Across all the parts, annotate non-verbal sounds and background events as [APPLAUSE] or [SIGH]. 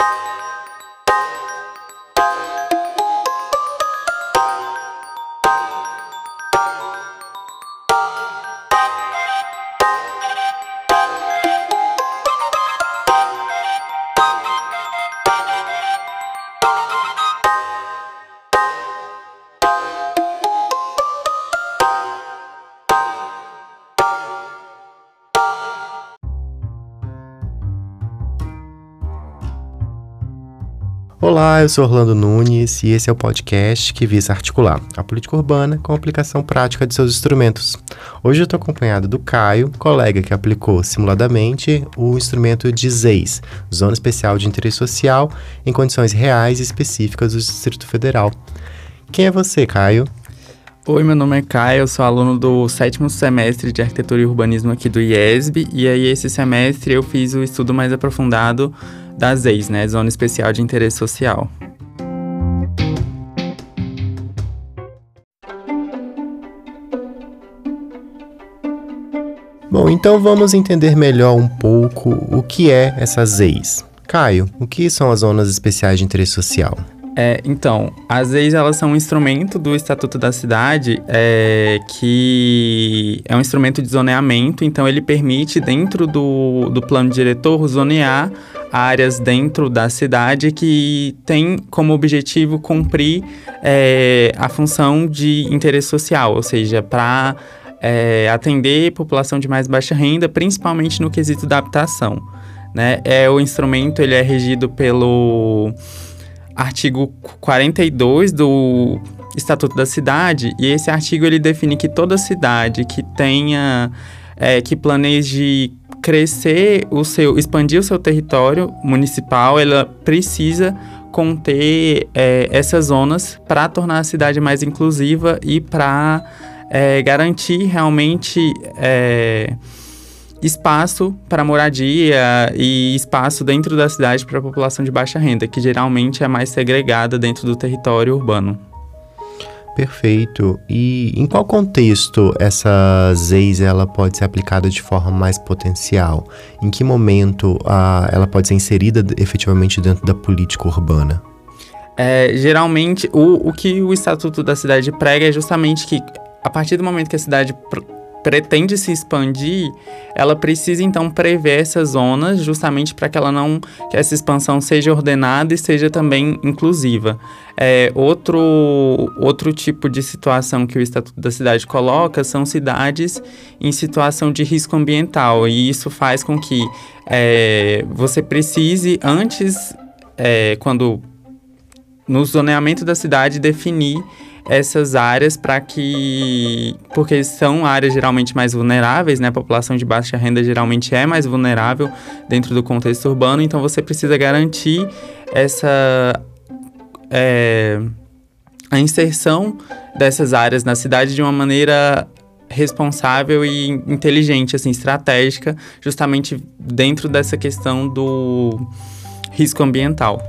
you Olá, eu sou Orlando Nunes e esse é o podcast que visa articular a política urbana com a aplicação prática de seus instrumentos. Hoje eu estou acompanhado do Caio, colega que aplicou simuladamente o instrumento de ZEIS, Zona Especial de Interesse Social, em condições reais e específicas do Distrito Federal. Quem é você, Caio? Oi, meu nome é Caio, eu sou aluno do sétimo semestre de Arquitetura e Urbanismo aqui do IESB, e aí esse semestre eu fiz o estudo mais aprofundado das ZEIS, né? Zona Especial de Interesse Social. Bom, então vamos entender melhor um pouco o que é essa ZEIS. Caio, o que são as zonas especiais de interesse social? É, então, as leis elas são um instrumento do Estatuto da Cidade é, que é um instrumento de zoneamento, então ele permite, dentro do, do plano diretor, zonear áreas dentro da cidade que tem como objetivo cumprir é, a função de interesse social, ou seja, para é, atender população de mais baixa renda, principalmente no quesito da habitação. Né? É, o instrumento ele é regido pelo artigo 42 do Estatuto da Cidade, e esse artigo ele define que toda cidade que tenha, é, que planeje crescer o seu, expandir o seu território municipal, ela precisa conter é, essas zonas para tornar a cidade mais inclusiva e para é, garantir realmente é, espaço para moradia e espaço dentro da cidade para a população de baixa renda, que geralmente é mais segregada dentro do território urbano. Perfeito. E em qual contexto essa ZEIS ela pode ser aplicada de forma mais potencial? Em que momento uh, ela pode ser inserida efetivamente dentro da política urbana? É, geralmente, o, o que o Estatuto da Cidade prega é justamente que, a partir do momento que a cidade pretende se expandir, ela precisa então prever essas zonas justamente para que ela não que essa expansão seja ordenada e seja também inclusiva. É, outro, outro tipo de situação que o Estatuto da Cidade coloca são cidades em situação de risco ambiental e isso faz com que é, você precise antes, é, quando no zoneamento da cidade definir essas áreas para que. Porque são áreas geralmente mais vulneráveis, né? A população de baixa renda geralmente é mais vulnerável dentro do contexto urbano, então você precisa garantir essa. É, a inserção dessas áreas na cidade de uma maneira responsável e inteligente, assim, estratégica, justamente dentro dessa questão do risco ambiental.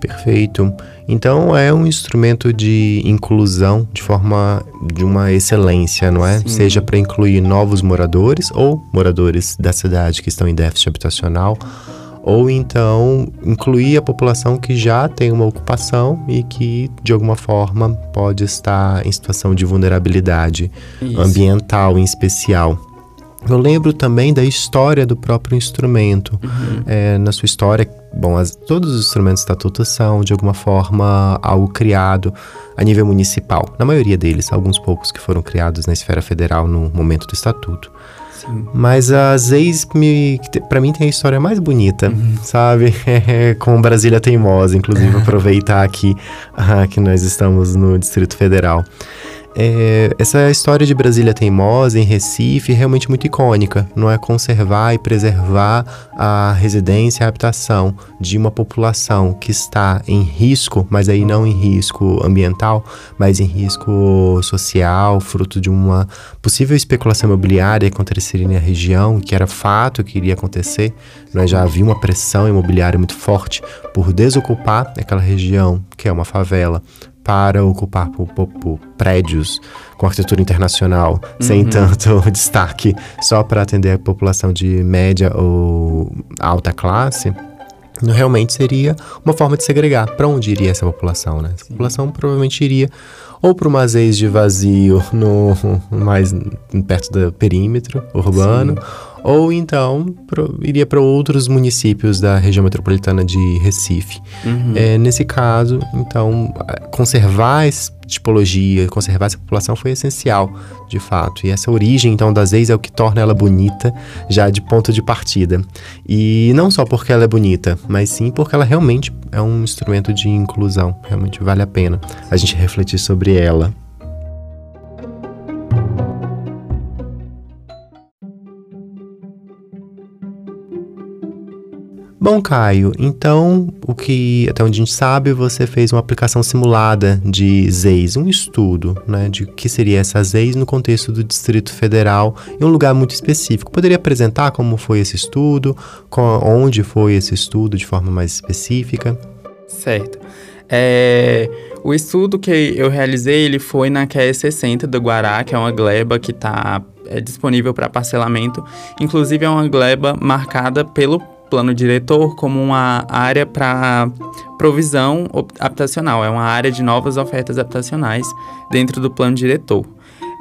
Perfeito. Então é um instrumento de inclusão de forma de uma excelência, não é? Sim. Seja para incluir novos moradores ou moradores da cidade que estão em déficit habitacional, ou então incluir a população que já tem uma ocupação e que de alguma forma pode estar em situação de vulnerabilidade Isso. ambiental em especial. Eu lembro também da história do próprio instrumento. Uhum. É, na sua história, bom, as, todos os instrumentos estatutos são, de alguma forma, algo criado a nível municipal. Na maioria deles, alguns poucos que foram criados na esfera federal no momento do estatuto. Sim. Mas as ex, para mim, tem a história mais bonita, uhum. sabe? [LAUGHS] Com Brasília Teimosa, inclusive, [LAUGHS] aproveitar aqui uh, que nós estamos no Distrito Federal. É, essa história de Brasília Teimosa em Recife é realmente muito icônica, não é conservar e preservar a residência e a habitação de uma população que está em risco, mas aí não em risco ambiental, mas em risco social, fruto de uma possível especulação imobiliária aconteceria na região, que era fato que iria acontecer. Nós já havia uma pressão imobiliária muito forte por desocupar aquela região, que é uma favela, para ocupar por, por, por prédios com arquitetura internacional, uhum. sem tanto [LAUGHS] destaque, só para atender a população de média ou alta classe. realmente seria uma forma de segregar. Para onde iria essa população, né? Essa Sim. população provavelmente iria ou para uma ex de vazio no [LAUGHS] mais perto do perímetro urbano, Sim. Ou então pro, iria para outros municípios da região metropolitana de Recife. Uhum. É, nesse caso, então, conservar essa tipologia, conservar essa população foi essencial, de fato. E essa origem, então, das ex é o que torna ela bonita, já de ponto de partida. E não só porque ela é bonita, mas sim porque ela realmente é um instrumento de inclusão. Realmente vale a pena a gente refletir sobre ela. Bom, Caio, então o que até onde a gente sabe, você fez uma aplicação simulada de ZEIS, um estudo, né, de o que seria essa ZEIS no contexto do Distrito Federal, em um lugar muito específico. Poderia apresentar como foi esse estudo, onde foi esse estudo de forma mais específica? Certo. É, o estudo que eu realizei, ele foi na QE 60 do Guará, que é uma gleba que está é, disponível para parcelamento. Inclusive, é uma gleba marcada pelo plano diretor como uma área para provisão habitacional, é uma área de novas ofertas habitacionais dentro do plano diretor.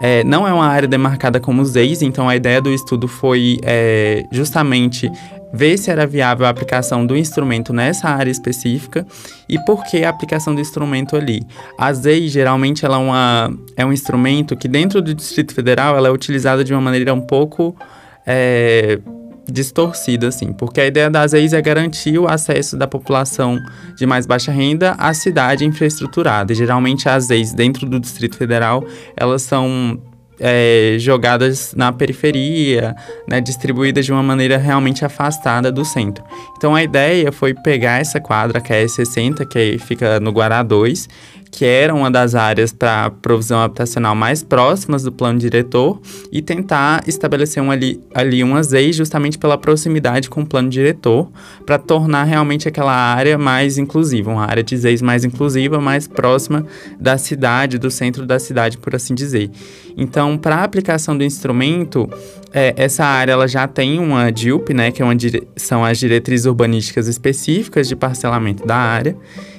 É, não é uma área demarcada como ZEIS, então a ideia do estudo foi é, justamente ver se era viável a aplicação do instrumento nessa área específica e por que a aplicação do instrumento ali. A ZEI, geralmente, ela é, uma, é um instrumento que dentro do Distrito Federal ela é utilizada de uma maneira um pouco... É, distorcida, assim, porque a ideia das leis é garantir o acesso da população de mais baixa renda à cidade infraestruturada. E, geralmente, as leis dentro do Distrito Federal, elas são é, jogadas na periferia, né, distribuídas de uma maneira realmente afastada do centro. Então a ideia foi pegar essa quadra que é a E60, que fica no Guará 2, que era uma das áreas para provisão habitacional mais próximas do plano diretor, e tentar estabelecer um ali, ali umas leis justamente pela proximidade com o plano diretor, para tornar realmente aquela área mais inclusiva, uma área de ZEIS mais inclusiva, mais próxima da cidade, do centro da cidade, por assim dizer. Então, para a aplicação do instrumento, é, essa área ela já tem uma DIUP, né, que é uma são as diretrizes urbanísticas específicas de parcelamento da área.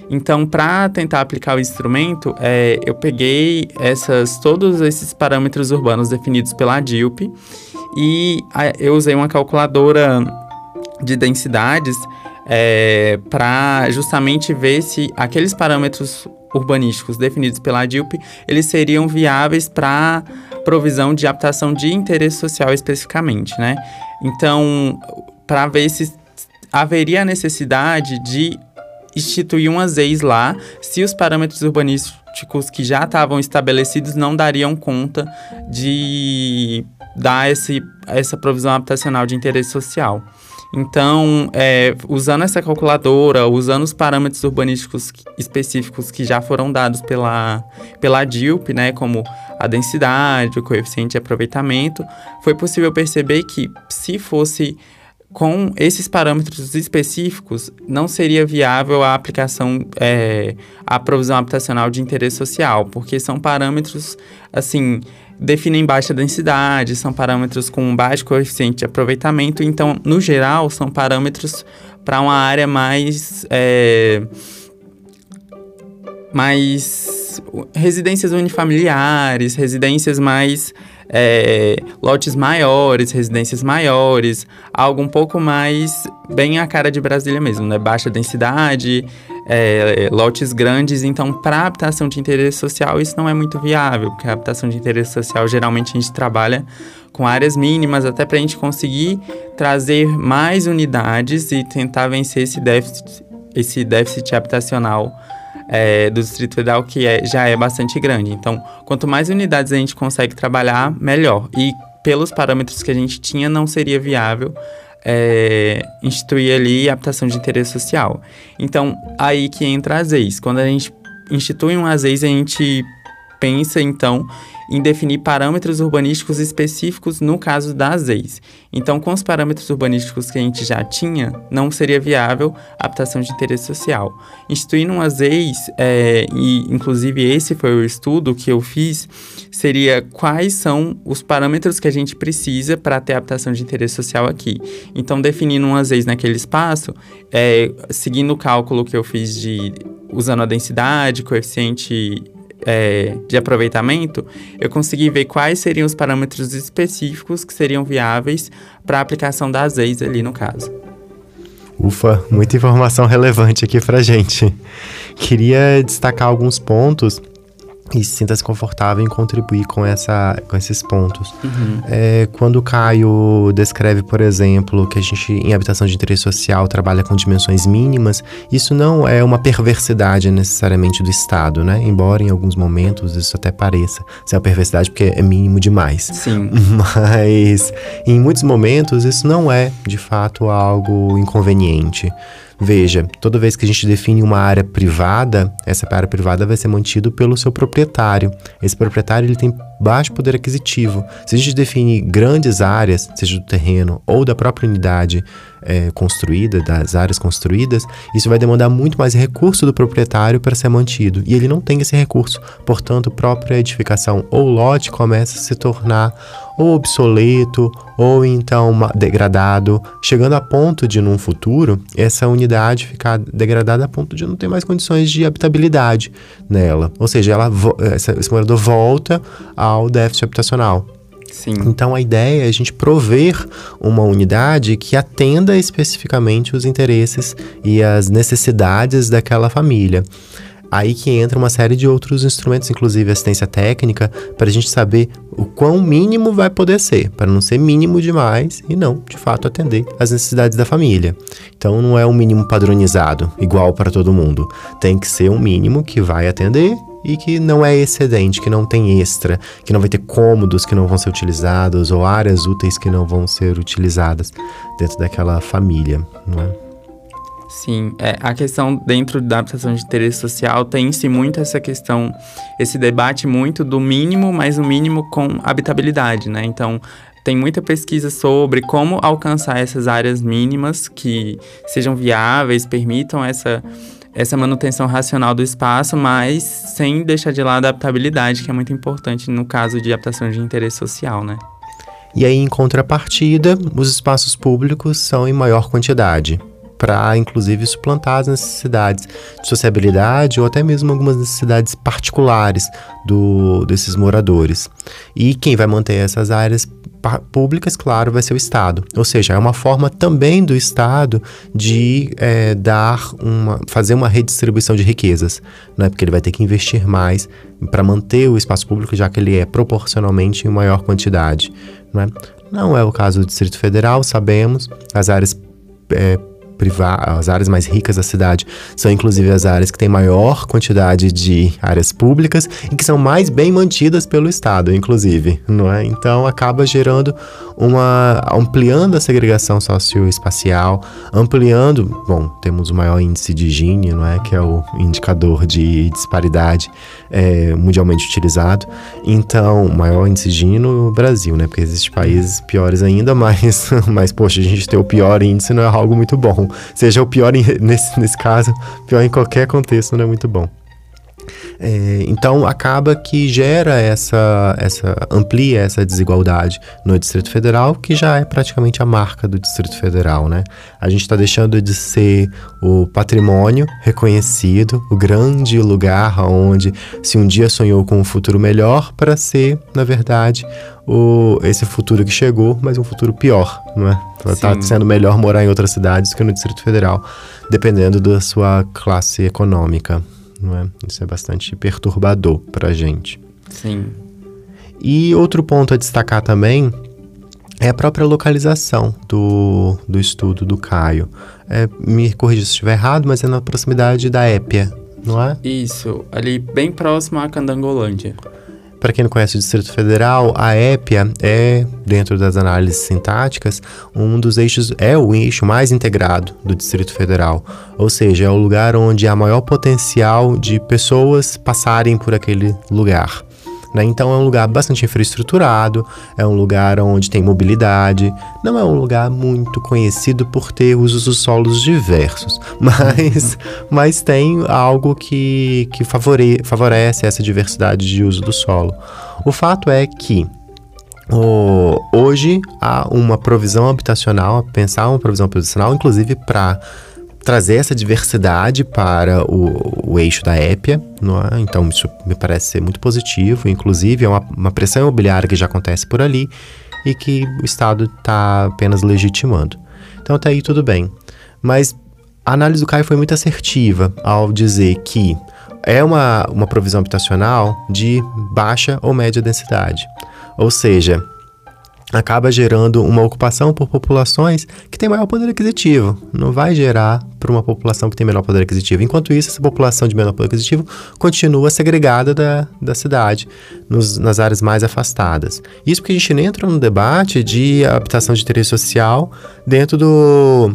Então, para tentar aplicar o instrumento, é, eu peguei essas, todos esses parâmetros urbanos definidos pela DILP e eu usei uma calculadora de densidades é, para justamente ver se aqueles parâmetros urbanísticos definidos pela DILP, eles seriam viáveis para provisão de habitação de interesse social especificamente, né? Então, para ver se haveria a necessidade de instituir umas ex lá se os parâmetros urbanísticos que já estavam estabelecidos não dariam conta de dar esse, essa provisão habitacional de interesse social. Então, é, usando essa calculadora, usando os parâmetros urbanísticos específicos que já foram dados pela, pela DILP, né, como a densidade, o coeficiente de aproveitamento, foi possível perceber que se fosse com esses parâmetros específicos, não seria viável a aplicação, é, a provisão habitacional de interesse social, porque são parâmetros, assim, definem baixa densidade, são parâmetros com baixo coeficiente de aproveitamento, então, no geral, são parâmetros para uma área mais. É, mais residências unifamiliares, residências mais é, lotes maiores, residências maiores, algo um pouco mais bem a cara de Brasília mesmo, né? Baixa densidade, é, lotes grandes. Então, para habitação de interesse social, isso não é muito viável, porque a habitação de interesse social geralmente a gente trabalha com áreas mínimas, até para a gente conseguir trazer mais unidades e tentar vencer esse déficit, esse déficit habitacional é, do Distrito Federal, que é, já é bastante grande. Então, quanto mais unidades a gente consegue trabalhar, melhor. E pelos parâmetros que a gente tinha, não seria viável é, instituir ali a habitação de interesse social. Então, aí que entra a AZEIS. Quando a gente institui um AZEIS, a gente pensa, então, em definir parâmetros urbanísticos específicos no caso das EIs. Então, com os parâmetros urbanísticos que a gente já tinha, não seria viável a habitação de interesse social. Instituindo umas EIs, é, e inclusive esse foi o estudo que eu fiz, seria quais são os parâmetros que a gente precisa para ter habitação de interesse social aqui. Então, definindo umas EIs naquele espaço, é, seguindo o cálculo que eu fiz de usando a densidade, coeficiente é, de aproveitamento, eu consegui ver quais seriam os parâmetros específicos que seriam viáveis para a aplicação das EIs ali no caso. Ufa, muita informação relevante aqui para gente. Queria destacar alguns pontos e sinta-se confortável em contribuir com, essa, com esses pontos. Uhum. É, quando o Caio descreve, por exemplo, que a gente, em habitação de interesse social, trabalha com dimensões mínimas, isso não é uma perversidade necessariamente do Estado, né? Embora em alguns momentos isso até pareça ser uma perversidade porque é mínimo demais. Sim. [LAUGHS] Mas em muitos momentos isso não é, de fato, algo inconveniente. Veja, toda vez que a gente define uma área privada, essa área privada vai ser mantida pelo seu proprietário. Esse proprietário ele tem baixo poder aquisitivo. Se a gente define grandes áreas, seja do terreno ou da própria unidade é, construída, das áreas construídas, isso vai demandar muito mais recurso do proprietário para ser mantido. E ele não tem esse recurso. Portanto, própria edificação ou lote começa a se tornar ou obsoleto ou então degradado, chegando a ponto de, num futuro, essa unidade ficar degradada a ponto de não ter mais condições de habitabilidade nela. Ou seja, ela, esse morador volta ao déficit habitacional. Sim. Então a ideia é a gente prover uma unidade que atenda especificamente os interesses e as necessidades daquela família. Aí que entra uma série de outros instrumentos, inclusive assistência técnica, para a gente saber o quão mínimo vai poder ser, para não ser mínimo demais e não, de fato, atender às necessidades da família. Então não é um mínimo padronizado, igual para todo mundo. Tem que ser um mínimo que vai atender e que não é excedente, que não tem extra, que não vai ter cômodos que não vão ser utilizados ou áreas úteis que não vão ser utilizadas dentro daquela família, não é? Sim, é, a questão dentro da habitação de interesse social tem-se muito essa questão, esse debate muito do mínimo, mas o mínimo com habitabilidade, né? Então, tem muita pesquisa sobre como alcançar essas áreas mínimas que sejam viáveis, permitam essa essa manutenção racional do espaço, mas sem deixar de lado a adaptabilidade, que é muito importante no caso de adaptação de interesse social, né? E aí, em contrapartida, os espaços públicos são em maior quantidade, para inclusive suplantar as necessidades de sociabilidade ou até mesmo algumas necessidades particulares do, desses moradores. E quem vai manter essas áreas públicas, claro, vai ser o Estado. Ou seja, é uma forma também do Estado de é, dar uma, fazer uma redistribuição de riquezas, né? porque ele vai ter que investir mais para manter o espaço público, já que ele é proporcionalmente em maior quantidade. Não é, não é o caso do Distrito Federal, sabemos, as áreas é, as áreas mais ricas da cidade são inclusive as áreas que têm maior quantidade de áreas públicas e que são mais bem mantidas pelo Estado, inclusive, não é? Então acaba gerando uma ampliando a segregação socioespacial, ampliando, bom, temos o maior índice de Gini, não é, que é o indicador de disparidade é, mundialmente utilizado. Então, maior índice de Gini no Brasil, né? Porque existem países piores ainda, [LAUGHS] mas, mas poxa, a gente ter o pior índice não é algo muito bom seja o pior nesse, nesse caso, pior em qualquer contexto, não é muito bom. É, então acaba que gera essa, essa amplia essa desigualdade no Distrito Federal, que já é praticamente a marca do Distrito Federal, né? A gente está deixando de ser o patrimônio reconhecido, o grande lugar onde se um dia sonhou com um futuro melhor, para ser, na verdade, o, esse futuro que chegou, mas um futuro pior, não é? Está sendo melhor morar em outras cidades que no Distrito Federal, dependendo da sua classe econômica, não é? Isso é bastante perturbador para a gente. Sim. E outro ponto a destacar também é a própria localização do, do estudo do Caio. É, me corrija se estiver errado, mas é na proximidade da Épia, não é? Isso, ali bem próximo à Candangolândia. Para quem não conhece o Distrito Federal, a épia é, dentro das análises sintáticas, um dos eixos, é o eixo mais integrado do Distrito Federal. Ou seja, é o lugar onde há maior potencial de pessoas passarem por aquele lugar. Né? Então é um lugar bastante infraestruturado, é um lugar onde tem mobilidade, não é um lugar muito conhecido por ter usos dos solos diversos, [LAUGHS] mas, mas tem algo que, que favore, favorece essa diversidade de uso do solo. O fato é que hoje há uma provisão habitacional, pensar uma provisão habitacional, inclusive para trazer essa diversidade para o, o eixo da épia, é? então isso me parece ser muito positivo, inclusive é uma, uma pressão imobiliária que já acontece por ali e que o Estado está apenas legitimando. Então até aí tudo bem. Mas a análise do Caio foi muito assertiva ao dizer que é uma, uma provisão habitacional de baixa ou média densidade. Ou seja, acaba gerando uma ocupação por populações que têm maior poder aquisitivo. Não vai gerar para uma população que tem menor poder aquisitivo. Enquanto isso, essa população de menor poder aquisitivo continua segregada da, da cidade, nos, nas áreas mais afastadas. Isso porque a gente entra no debate de habitação de interesse social dentro do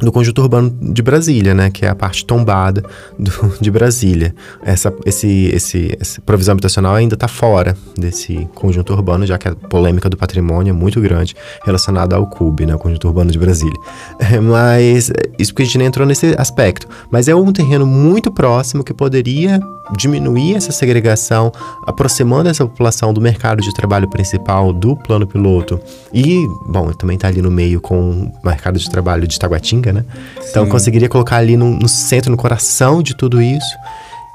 do conjunto urbano de Brasília, né, que é a parte tombada do, de Brasília. Essa, esse, esse, essa provisão habitacional ainda está fora desse conjunto urbano, já que a polêmica do patrimônio é muito grande relacionada ao CUB, né, o conjunto urbano de Brasília. É, mas isso porque a gente nem entrou nesse aspecto. Mas é um terreno muito próximo que poderia diminuir essa segregação, aproximando essa população do mercado de trabalho principal do plano piloto. E, bom, também está ali no meio com o mercado de trabalho de Taguatinga, né? Então, Sim. Então conseguiria colocar ali no, no, centro, no coração de tudo isso.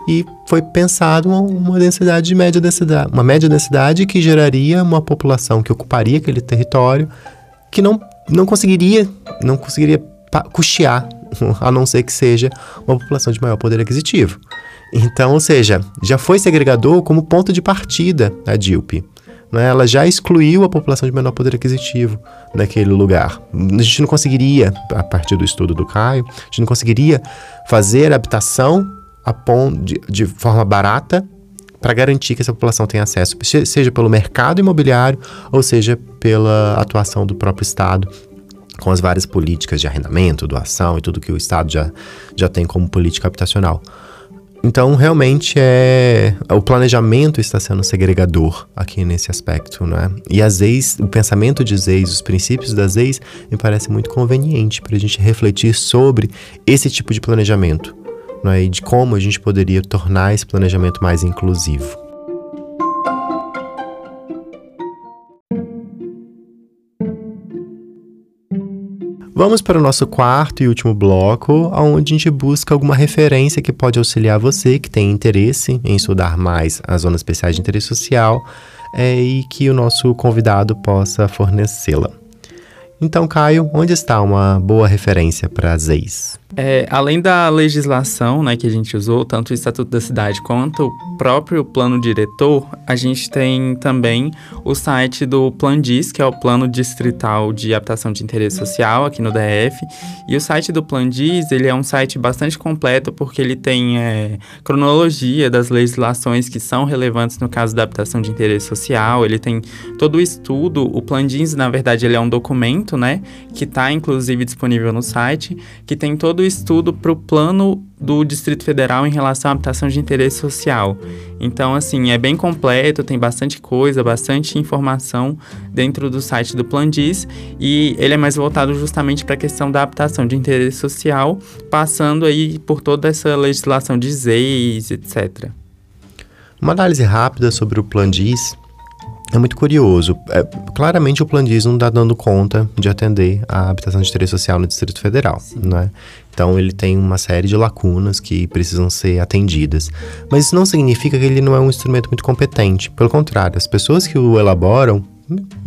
E foi pensado uma, uma densidade de média densidade, uma média densidade que geraria uma população que ocuparia aquele território que não, não conseguiria, não conseguiria custear, [LAUGHS] a não ser que seja uma população de maior poder aquisitivo. Então, ou seja, já foi segregador como ponto de partida a DILP. Né? Ela já excluiu a população de menor poder aquisitivo naquele lugar. A gente não conseguiria, a partir do estudo do Caio, a gente não conseguiria fazer habitação de, de forma barata para garantir que essa população tenha acesso, seja pelo mercado imobiliário ou seja pela atuação do próprio Estado com as várias políticas de arrendamento, doação e tudo que o Estado já, já tem como política habitacional. Então, realmente é o planejamento está sendo segregador aqui nesse aspecto, né? E as ex, o pensamento de ex, os princípios das ex, me parece muito conveniente para a gente refletir sobre esse tipo de planejamento, né? E de como a gente poderia tornar esse planejamento mais inclusivo. Vamos para o nosso quarto e último bloco, onde a gente busca alguma referência que pode auxiliar você que tem interesse em estudar mais as zonas especiais de interesse social é, e que o nosso convidado possa fornecê-la. Então, Caio, onde está uma boa referência para as ex? É, além da legislação né, que a gente usou, tanto o Estatuto da Cidade quanto o próprio plano diretor, a gente tem também o site do Plandis, que é o Plano Distrital de Habitação de Interesse Social aqui no DF. E o site do Plandis, ele é um site bastante completo porque ele tem é, cronologia das legislações que são relevantes no caso da habitação de interesse social, ele tem todo o estudo. O Plandis, na verdade, ele é um documento, né, que está inclusive disponível no site, que tem todo o estudo para o plano do Distrito Federal em relação à habitação de interesse social. Então, assim, é bem completo, tem bastante coisa, bastante informação dentro do site do Plandis e ele é mais voltado justamente para a questão da habitação de interesse social, passando aí por toda essa legislação de ZEIS, etc. Uma análise rápida sobre o Plandis é muito curioso. É, claramente o Plandis não está dando conta de atender a habitação de interesse social no Distrito Federal, né? Então ele tem uma série de lacunas que precisam ser atendidas. Mas isso não significa que ele não é um instrumento muito competente. Pelo contrário, as pessoas que o elaboram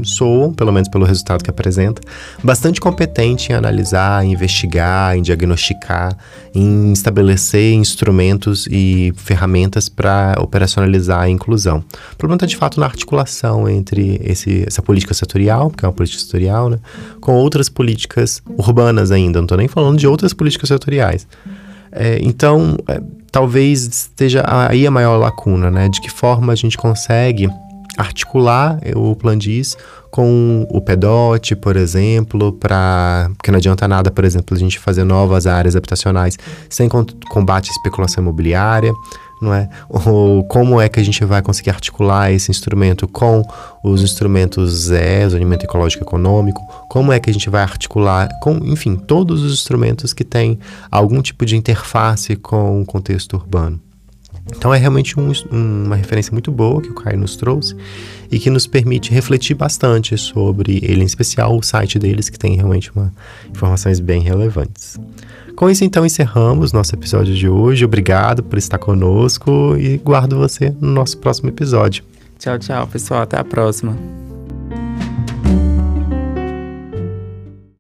soam, pelo menos pelo resultado que apresenta, bastante competente em analisar, em investigar, em diagnosticar, em estabelecer instrumentos e ferramentas para operacionalizar a inclusão. O problema está de fato na articulação entre esse, essa política setorial, que é uma política setorial, né, com outras políticas urbanas ainda, não estou nem falando de outras políticas setoriais. É, então, é, talvez esteja aí a maior lacuna, né? De que forma a gente consegue articular o Plandis com o PEDOT, por exemplo, para porque não adianta nada, por exemplo, a gente fazer novas áreas habitacionais sem combate à especulação imobiliária, não é? Ou como é que a gente vai conseguir articular esse instrumento com os instrumentos ZE, zoneamento ecológico econômico? Como é que a gente vai articular com, enfim, todos os instrumentos que têm algum tipo de interface com o contexto urbano? Então é realmente um, uma referência muito boa que o Caio nos trouxe e que nos permite refletir bastante sobre ele, em especial o site deles, que tem realmente uma, informações bem relevantes. Com isso, então, encerramos nosso episódio de hoje. Obrigado por estar conosco e guardo você no nosso próximo episódio. Tchau, tchau, pessoal. Até a próxima.